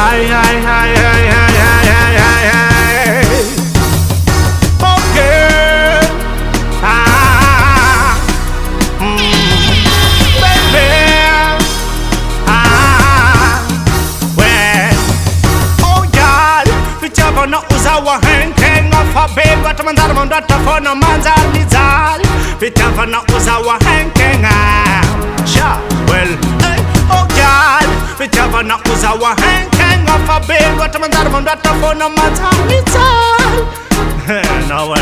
hai hai hai hai hai hai hai hai hai okay. Ah baby. Ah when oh yeah. Vichapa na uzawa henkeng afa baby watamandara mandata fona manzani zali vichapa na uzawa henkeng ah sure well hey, oh yeah. Vichava na uzawa henke gal fitiavana ozawa henkegna fa be loatra manjary mandratra fona manjary mijaly nawe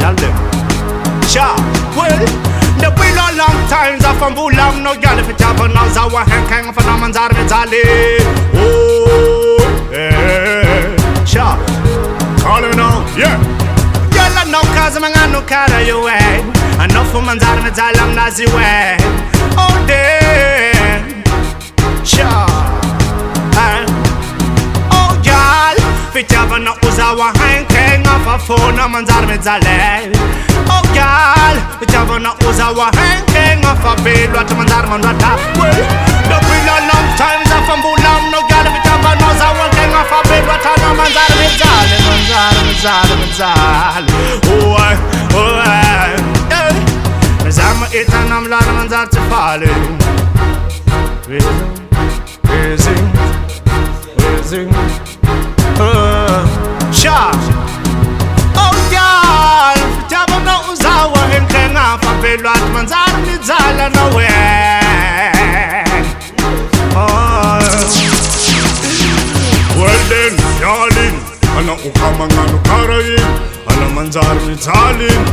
yalde sha well The been a long time za fambulang no gal fitiavana zawa henkegna fona manjary mijaly oh eh. Sha calling on yeah. Yalla no kaza mangano kara yo eh Enough for manzar me zalam nazi we. Oh damn. Sha Fitava na uzawa hanke Ngafa fona manzar me zale Oh gal Fitava na uzawa hanke Ngafa belu at manzar man rata The been a long time za fambulam no gal Fitava na uzawa hanke Ngafa belu at manzar me zale Manzar me zale me zale Oh I Oh I eh. Zama itan am lana manzar te fale Raising Raising Raising uh, maisha ogal oh, fitiavanao zaho ahentegna favelo aty manjary mijalanao e weleny oh. mialiny anao ka kara iny ana manjary mijaliny